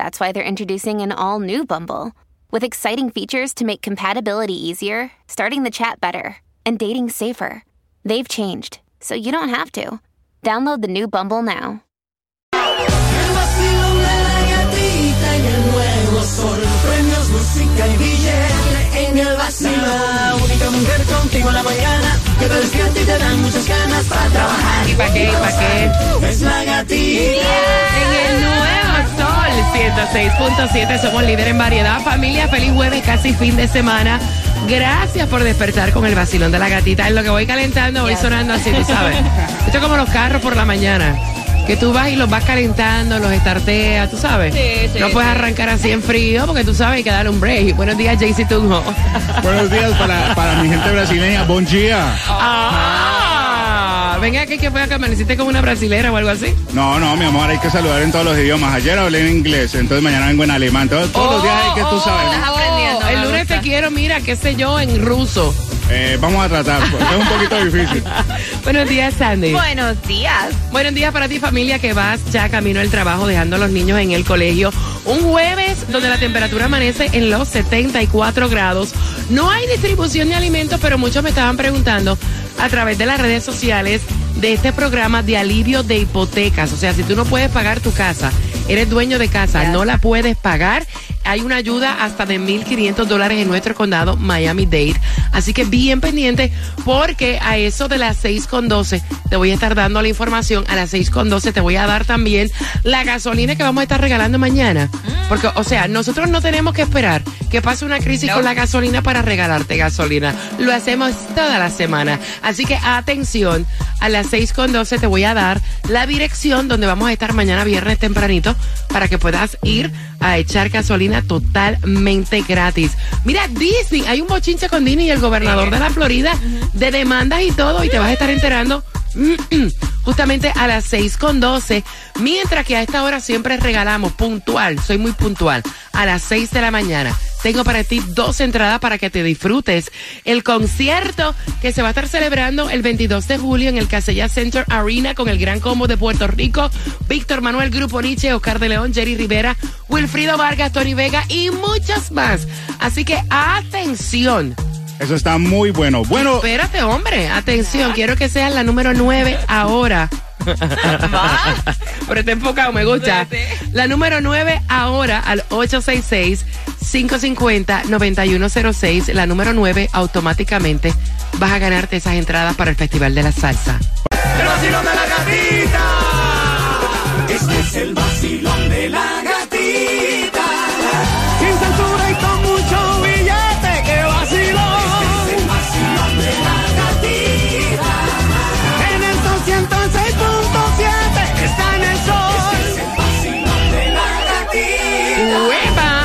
that's why they're introducing an all new Bumble with exciting features to make compatibility easier, starting the chat better, and dating safer. They've changed, so you don't have to. Download the new Bumble now. El vacilón de la gatita en el nuevo sol. Premios, música y billete en el vacilón. La única mujer contigo en la mañana que te despierta y te dan muchas ganas para trabajar. ¿Y para qué? ¿Y para qué? Es la gatita. En el nuevo sol 106.7 somos líder en variedad. Familia, feliz jueves, casi fin de semana. Gracias por despertar con el vacilón de la gatita. En lo que voy calentando, voy sonando así, tú sabes. Esto es como los carros por la mañana. Que tú vas y los vas calentando, los estarteas, tú sabes. no puedes arrancar así en frío porque tú sabes hay que darle un break. Buenos días, JC Tunjo. Buenos días para, para mi gente brasileña. Buen día. Ah, venga aquí que fue acá, amaneciste como una brasilera o algo así. No, no, mi amor, hay que saludar en todos los idiomas. Ayer hablé en inglés, entonces mañana vengo en alemán. Todos, todos los días hay que tú sabes. ¿no? aprendiendo. El lunes te quiero, mira, qué sé yo, en ruso. Eh, vamos a tratar, pues, es un poquito difícil. Buenos días, Sandy. Buenos días. Buenos días para ti familia que vas ya camino al trabajo dejando a los niños en el colegio. Un jueves donde la temperatura amanece en los 74 grados. No hay distribución de alimentos, pero muchos me estaban preguntando a través de las redes sociales de este programa de alivio de hipotecas. O sea, si tú no puedes pagar tu casa, eres dueño de casa, no la puedes pagar, hay una ayuda hasta de 1.500 dólares en nuestro condado Miami-Dade. Así que bien pendiente porque a eso de las 6.12 te voy a estar dando la información. A las 6.12 te voy a dar también la gasolina que vamos a estar regalando mañana. Porque, o sea, nosotros no tenemos que esperar que pase una crisis con la gasolina para regalarte gasolina. Lo hacemos toda la semana. Así que atención, a las 6.12 te voy a dar la dirección donde vamos a estar mañana viernes tempranito para que puedas ir a echar gasolina totalmente gratis. Mira, Disney, hay un bochinche con Disney y el gobernador de la Florida de demandas y todo y te vas a estar enterando justamente a las 6 con 12, mientras que a esta hora siempre regalamos puntual, soy muy puntual, a las 6 de la mañana. Tengo para ti dos entradas para que te disfrutes el concierto que se va a estar celebrando el 22 de julio en el Casella Center Arena con el Gran Combo de Puerto Rico, Víctor Manuel Grupo Nietzsche, Oscar de León, Jerry Rivera, Wilfrido Vargas, Tony Vega y muchas más. Así que atención. Eso está muy bueno. Bueno, Espérate, hombre. Atención, quiero que seas la número 9 ahora. Pero está enfocado, me gusta. La número 9 ahora al 866-550-9106. La número 9 automáticamente vas a ganarte esas entradas para el Festival de la Salsa. El vacilón de la gatita. Este es el vacilón de la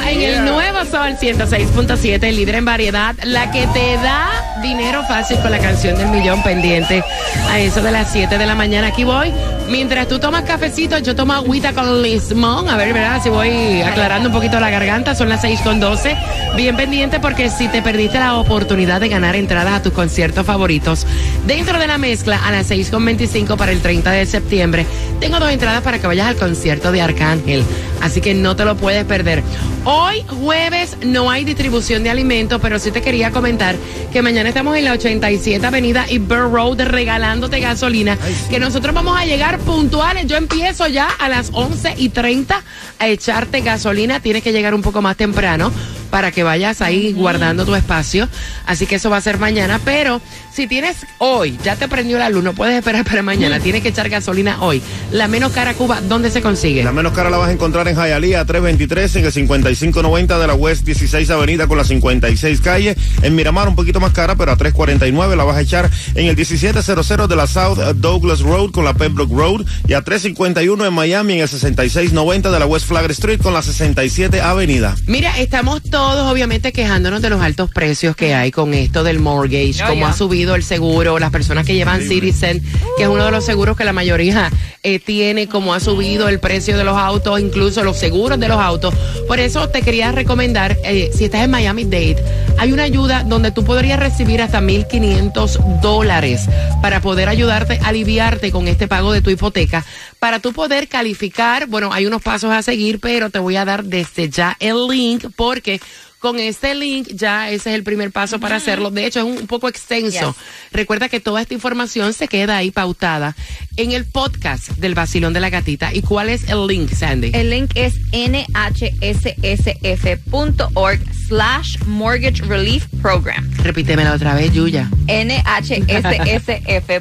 En el nuevo Sol 106.7, el líder en variedad, la que te da dinero fácil con la canción del millón pendiente a eso de las 7 de la mañana. Aquí voy. Mientras tú tomas cafecito, yo tomo agüita con limón. A ver, ¿verdad? Si voy aclarando un poquito la garganta. Son las 6 con 12. Bien pendiente porque si te perdiste la oportunidad de ganar entradas a tus conciertos favoritos, dentro de la mezcla a las 6 con 25 para el 30 de septiembre, tengo dos entradas para que vayas al concierto de Arcángel. Así que no te lo puedes perder. Hoy jueves no hay distribución de alimentos, pero sí te quería comentar que mañana estamos en la 87 Avenida y Burr Road regalándote gasolina, que nosotros vamos a llegar puntuales. Yo empiezo ya a las 11 y 30 a echarte gasolina. Tienes que llegar un poco más temprano para que vayas ahí guardando tu espacio. Así que eso va a ser mañana. Pero si tienes hoy, ya te prendió la luz, no puedes esperar para mañana, tienes que echar gasolina hoy. La menos cara Cuba, ¿dónde se consigue? La menos cara la vas a encontrar en Hialeah 323 en el 5590 de la West 16 Avenida con la 56 calle. En Miramar un poquito más cara, pero a 349 la vas a echar en el 1700 de la South Douglas Road con la Pembroke Road y a 351 en Miami en el 6690 de la West Flagler Street con la 67 Avenida. Mira, estamos todos obviamente quejándonos de los altos precios que hay con esto del mortgage, cómo ha subido el seguro, las personas que llevan Citizen, que es uno de los seguros que la mayoría eh, tiene, cómo ha subido el precio de los autos, incluso los seguros de los autos. Por eso te quería recomendar, eh, si estás en Miami Dade, hay una ayuda donde tú podrías recibir hasta 1.500 dólares para poder ayudarte, aliviarte con este pago de tu hipoteca. Para tú poder calificar, bueno, hay unos pasos a seguir, pero te voy a dar desde ya el link porque con este link ya ese es el primer paso para hacerlo. De hecho, es un poco extenso. Recuerda que toda esta información se queda ahí pautada en el podcast del Basilón de la Gatita. ¿Y cuál es el link, Sandy? El link es nhssf.org slash mortgage relief program. Repítemela otra vez, Yuya. nhssf.org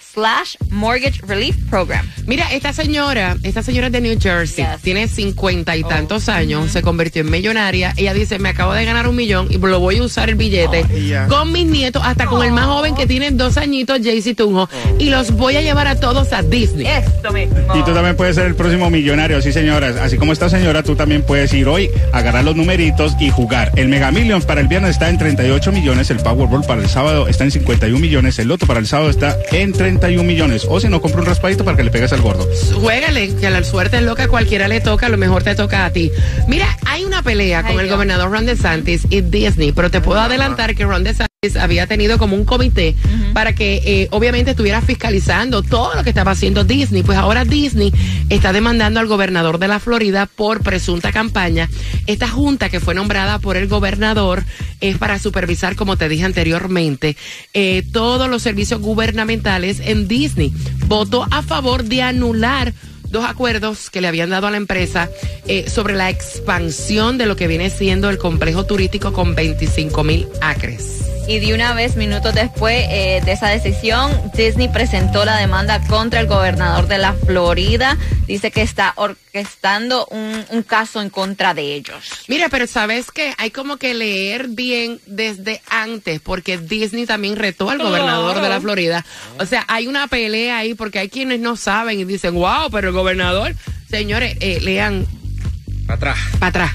slash mortgage relief program. Mira, esta señora, esta señora es de New Jersey, Yes. tiene cincuenta y tantos años, se convirtió en millonaria. Ella dice, me acabo de ganar un millón y lo voy a usar el billete ya. con mis nietos, hasta con el más joven que tiene dos añitos, Jaycee Tunjo, y los voy a llevar a todos a Disney. Esto mismo. Y tú también puedes ser el próximo millonario, sí señoras. Así como esta señora, tú también puedes ir hoy, agarrar los numeritos y jugar. El Mega Millions para el viernes está en 38 millones, el Powerball para el sábado está en 51 millones, el Loto para el sábado está en 31 millones. O si no, compra un raspadito para que le pegues al gordo. Juégale, que la suerte es loca, a cualquiera le toca, a lo mejor te toca a ti. Mira, hay una pelea con el Dios. gobernador Ron DeSantis y Disney, pero te puedo adelantar que Ron DeSantis había tenido como un comité para que eh, obviamente estuviera fiscalizando todo lo que estaba haciendo Disney. Pues ahora Disney está demandando al gobernador de la Florida por presunta campaña. Esta junta que fue nombrada por el gobernador es para supervisar, como te dije anteriormente, eh, todos los servicios gubernamentales en Disney. Votó a favor de anular dos acuerdos que le habían dado a la empresa eh, sobre la expansión de lo que viene siendo el complejo turístico con 25 mil acres. Y de una vez, minutos después eh, de esa decisión, Disney presentó la demanda contra el gobernador de la Florida. Dice que está orquestando un, un caso en contra de ellos. Mira, pero sabes que hay como que leer bien desde antes, porque Disney también retó al gobernador de la Florida. O sea, hay una pelea ahí, porque hay quienes no saben y dicen, wow, pero el gobernador, señores, eh, lean Para atrás. para atrás.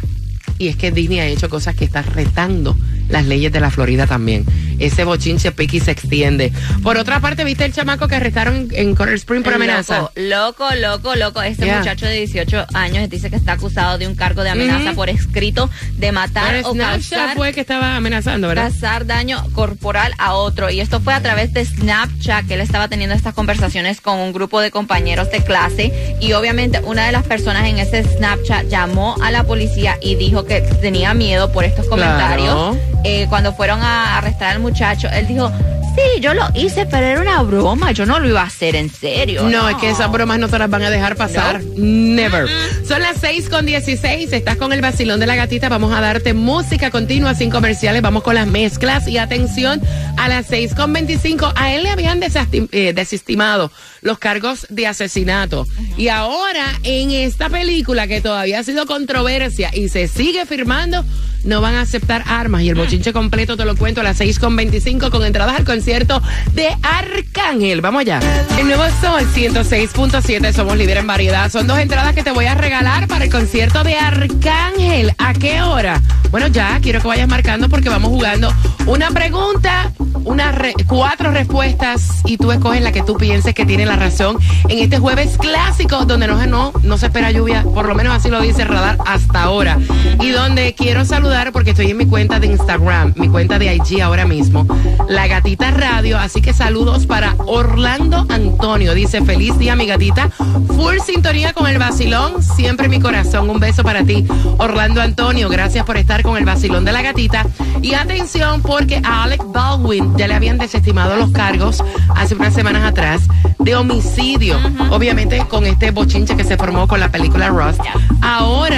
Y es que Disney ha hecho cosas que está retando las leyes de la Florida también. Ese bochinche piqui se extiende. Por otra parte, ¿viste el chamaco que arrestaron en, Coral Spring por amenaza? Loco, loco, loco, loco. Este Yeah. muchacho de 18 años dice que está acusado de un cargo de amenaza por escrito de matar Por o Snapchat causar, fue que estaba amenazando, ¿verdad? causar daño corporal a otro. Y esto fue a través de Snapchat que él estaba teniendo estas conversaciones con un grupo de compañeros de clase. Y obviamente una de las personas en ese Snapchat llamó a la policía y dijo que tenía miedo por estos comentarios. Claro. Eh, cuando fueron a arrestar al muchacho, él dijo, sí, yo lo hice, pero era una broma, yo no lo iba a hacer en serio. No, es que esas bromas no te las van a dejar pasar. Never. Son las 6 con 16. Estás con el vacilón de la gatita. Vamos a darte música continua sin comerciales. Vamos con las mezclas. Y atención, a las 6 con 25. A él le habían eh, desestimado los cargos de asesinato. Y ahora, en esta película que todavía ha sido controversia y se sigue firmando, no van a aceptar armas. Y el bochinche completo te lo cuento a las 6 con 25 con entradas al concierto de Arcángel. Vamos allá. El nuevo Sol 106.7, somos líder en variedad. Son dos entradas que te voy a regalar para el concierto de Arcángel. ¿A qué hora? Bueno, ya quiero que vayas marcando porque vamos jugando una pregunta unas re- cuatro respuestas y tú escoges la que tú pienses que tiene la razón en este jueves clásico donde no, no, no se espera lluvia, por lo menos así lo dice Radar hasta ahora. Y donde quiero saludar porque estoy en mi cuenta de Instagram, mi cuenta de IG ahora mismo, La Gatita Radio. Así que saludos para Orlando Antonio. Dice, feliz día mi gatita. Full sintonía con el vacilón, siempre mi corazón. Un beso para ti, Orlando Antonio. Gracias por estar con el vacilón de la gatita. Y atención porque a Alec Baldwin ya le habían desestimado los cargos hace unas semanas atrás de homicidio. Obviamente con este bochinche que se formó con la película Rust. Ahora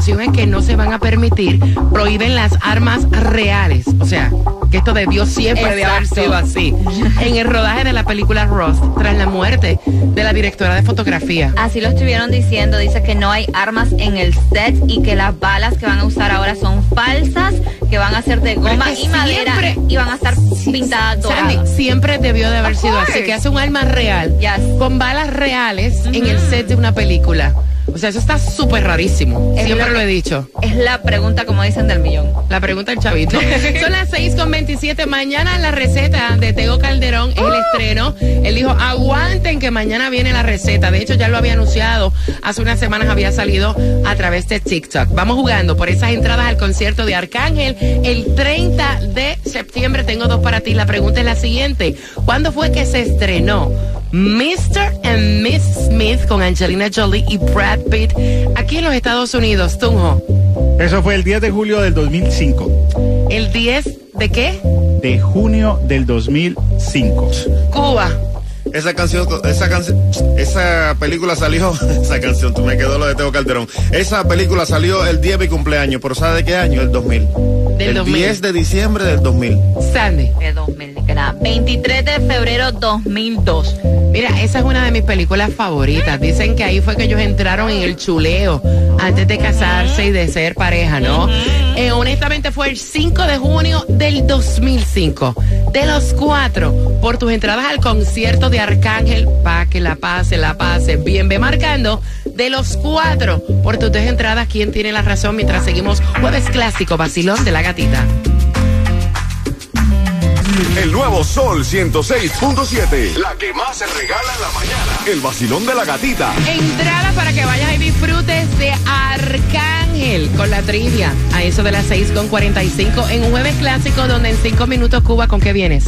la información es que no se van a permitir, prohíben las armas reales. O sea, que esto debió siempre de haber sido así. En el rodaje de la película Rust, tras la muerte de la directora de fotografía. Así lo estuvieron diciendo, dice que no hay armas en el set y que las balas que van a usar ahora son falsas, que van a ser de goma y madera siempre- y van a estar pintadas Sandy, doradas. siempre debió de haber sido así, que hace un arma real Yes. con balas reales en el set de una película. O sea, eso está súper rarísimo. Es Siempre lo lo he dicho. Es la pregunta, como dicen, del millón. La pregunta del chavito. Son las 6 con 27. Mañana la receta de Tego Calderón es el estreno. Él dijo, aguanten que mañana viene la receta. De hecho, ya lo había anunciado. Hace unas semanas había salido a través de TikTok. Vamos jugando por esas entradas al concierto de Arcángel. El 30 de septiembre tengo dos para ti. La pregunta es la siguiente. ¿Cuándo fue que se estrenó? Mr. and Miss Smith con Angelina Jolie y Brad Pitt aquí en los Estados Unidos. Tunjo. Eso fue el 10 de julio del 2005. ¿El 10 de qué? De junio del 2005. Cuba. Esa canción, esa canción, esa película salió, esa canción, tú me quedó lo de Teo Calderón. Esa película salió el día de mi cumpleaños, pero ¿sabe de qué año? El 2000. Del el 2000. 10 de diciembre del 2000. Sandy. De 2000, que era 23 de febrero 2002. Mira, esa es una de mis películas favoritas. Dicen que ahí fue que ellos entraron en el chuleo antes de casarse y de ser pareja, ¿no? Eh, honestamente fue el 5 de junio del 2005. De los cuatro, por tus entradas al concierto de Arcángel, pa' que la pase, la pase bien, ve marcando. De los cuatro, por tus dos entradas, ¿quién tiene la razón? Mientras seguimos jueves clásico, vacilón de la gatita. El nuevo Sol 106.7. La que más se regala en la mañana. El vacilón de la gatita. Entrada para que vayas y disfrutes de Arcángel con la trivia. A eso de las 6 con 45 en un jueves clásico donde en 5 minutos Cuba, ¿con qué vienes?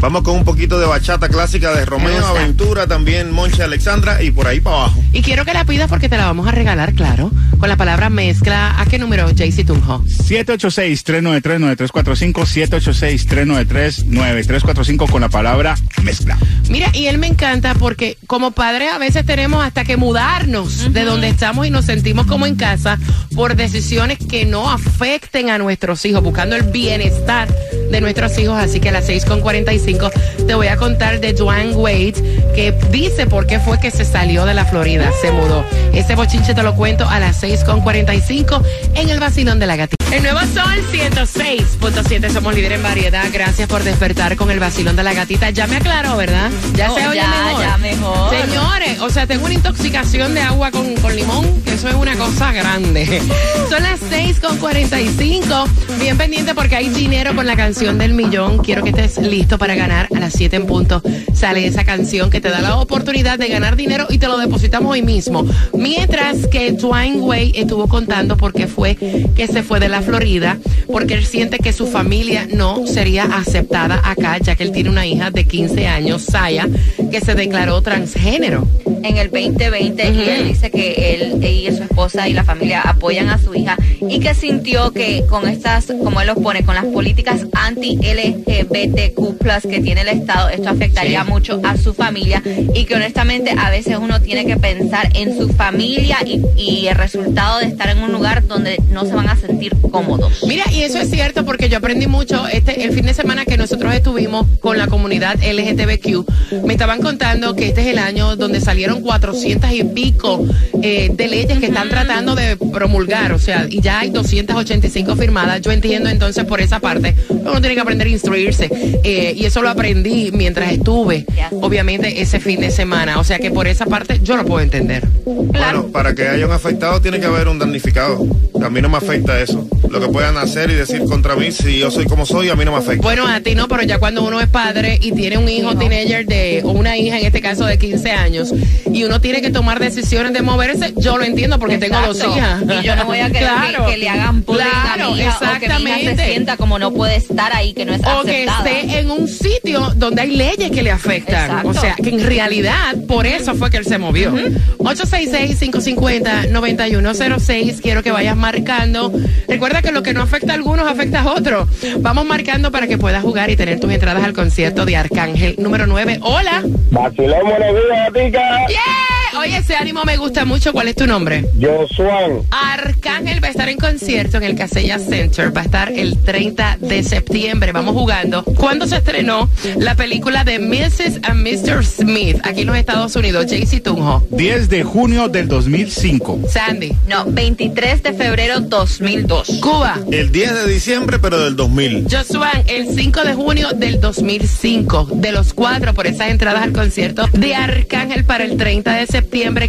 Vamos con un poquito de bachata clásica de Me Romeo. Aventura, también Monche Alexandra y por ahí para abajo. Y quiero que la pidas porque te la vamos a regalar, claro, con la palabra mezcla. ¿A qué número, Jaycee Tunjo? 786-393-9345, 786-393-9345 con la palabra mezcla. Mira, y él me encanta porque como padres a veces tenemos hasta que mudarnos de donde estamos y nos sentimos como en casa por decisiones que no afecten a nuestros hijos, buscando el bienestar de nuestros hijos. Así que a las 6 con 45 te voy a contar de Dwayne Wade que dice por qué fue que se salió de la Florida, se mudó. Ese bochinche te lo cuento a las 6 con 45 en el vacilón de la gatita. El nuevo sol 106.7, somos líder en variedad. Gracias por despertar con el vacilón de la gatita. Ya me aclaró, ¿verdad? Ya No, se oye ya, mejor. ya mejor. Señores, o sea, tengo una intoxicación de agua con, con limón, eso es una cosa grande. Son las 6 con 45. Bien pendiente porque hay dinero con la canción del millón. Quiero que estés listo para ganar a las 7 en punto. Sale esa canción que te da la oportunidad de ganar dinero y te lo depositamos hoy mismo. Mientras que Dwayne Wade estuvo contando por qué fue que se fue de la Florida, porque él siente que su familia no sería aceptada acá, ya que él tiene una hija de 15 años, Saya, que se declaró transgénero. En el 2020 y él dice que él y su esposa y la familia apoyan a su hija y que sintió que con estas, como él los pone, con las políticas anti-LGBTQ que tiene el Estado, esto afectaría Sí. mucho a su familia y que honestamente a veces uno tiene que pensar en su familia y, y el resultado de estar en un lugar donde no se van a sentir cómodos. Mira, y eso es cierto porque yo aprendí mucho este el fin de semana que nosotros estuvimos con la comunidad LGTBQ. Me estaban contando que este es el año donde salieron 400 y pico eh, de leyes que están tratando de promulgar, o sea, y ya hay 285 firmadas. Yo entiendo entonces por esa parte, uno tiene que aprender a instruirse. Eh, y eso lo aprendí mientras estuve, obviamente, ese fin de semana. O sea que por esa parte yo lo puedo entender. Bueno, para que haya un afectado tiene que haber un damnificado. A mí no me afecta eso. Lo que puedan hacer y decir contra mí, si yo soy como soy, a mí no me afecta. Bueno, a ti no, pero ya cuando uno es padre y tiene un hijo teenager de, o una hija en este caso de 15 años, y uno tiene que tomar decisiones de moverse, yo lo entiendo porque tengo dos hijas. Y yo no voy a querer que- Claro. que, le hagan bullying Claro, a mi hija o que mi hija exactamente. se sienta como no puede estar ahí, que no es o que esté en un sitio donde hay leyes que le afectan. Exacto. O sea, que en realidad por eso fue que él se movió. 866-550-9106. Quiero que vayas marcando. Recuerda que lo que no afecta a algunos afecta a otros. Vamos marcando para que puedas jugar y tener tus entradas al concierto de Arcángel número 9. Hola. Vacilón, buenos días, Tica. Yeah. Oye, ese ánimo me gusta mucho. ¿Cuál es tu nombre? Josuan. Arcángel va a estar en concierto en el Casella Center. Va a estar el 30 de septiembre. Vamos jugando. ¿Cuándo se estrenó la película de Mrs. and Mr. Smith aquí en los Estados Unidos? JC Tunjo. 10 de junio del 2005. Sandy. No, 23 de febrero 2002. Cuba. El 10 de diciembre, pero del 2000. Joshua, el 5 de junio del 2005. De los cuatro por esas entradas al concierto de Arcángel para el 30 de septiembre.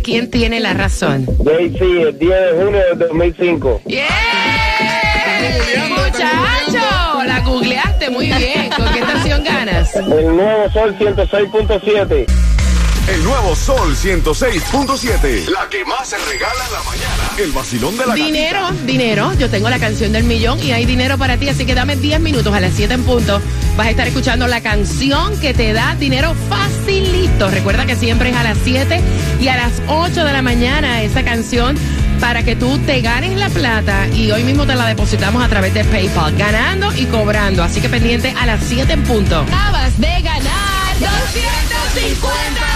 ¿Quién tiene la razón? JC, el 10 de junio del 2005. ¡Yeah! Muchacho, la googleaste muy bien. ¿Con qué estación ganas? El nuevo Sol 106.7. El nuevo Sol 106.7. La que más se regala en la mañana. El vacilón de la Dinero, gatita. dinero. Yo tengo la canción del millón y hay dinero para ti, así que dame 10 minutos a las 7 en punto. Vas a estar escuchando la canción que te da dinero facilito. Recuerda que siempre es a las 7 y a las 8 de la mañana esa canción para que tú te ganes la plata y hoy mismo te la depositamos a través de PayPal, ganando y cobrando. Así que pendiente a las 7 en punto. Acabas de ganar 250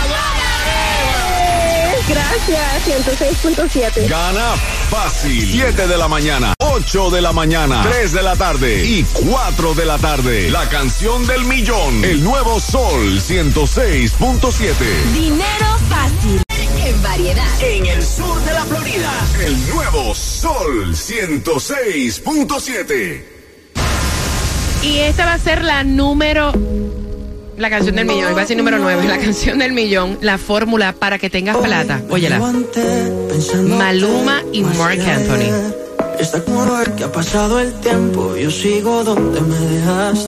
Gracias, 106.7. Gana fácil. 7 de la mañana, 8 de la mañana, 3 de la tarde y 4 de la tarde. La canción del millón. El nuevo Sol 106.7. Dinero fácil. En variedad. En el sur de la Florida. El nuevo Sol 106.7. Y esta va a ser la número. La canción del millón, iba a decir número 9, la canción del millón, la fórmula para que tengas plata. Óyela. Maluma y Mark Anthony. Está como que ha pasado el tiempo, yo sigo donde me dejaste.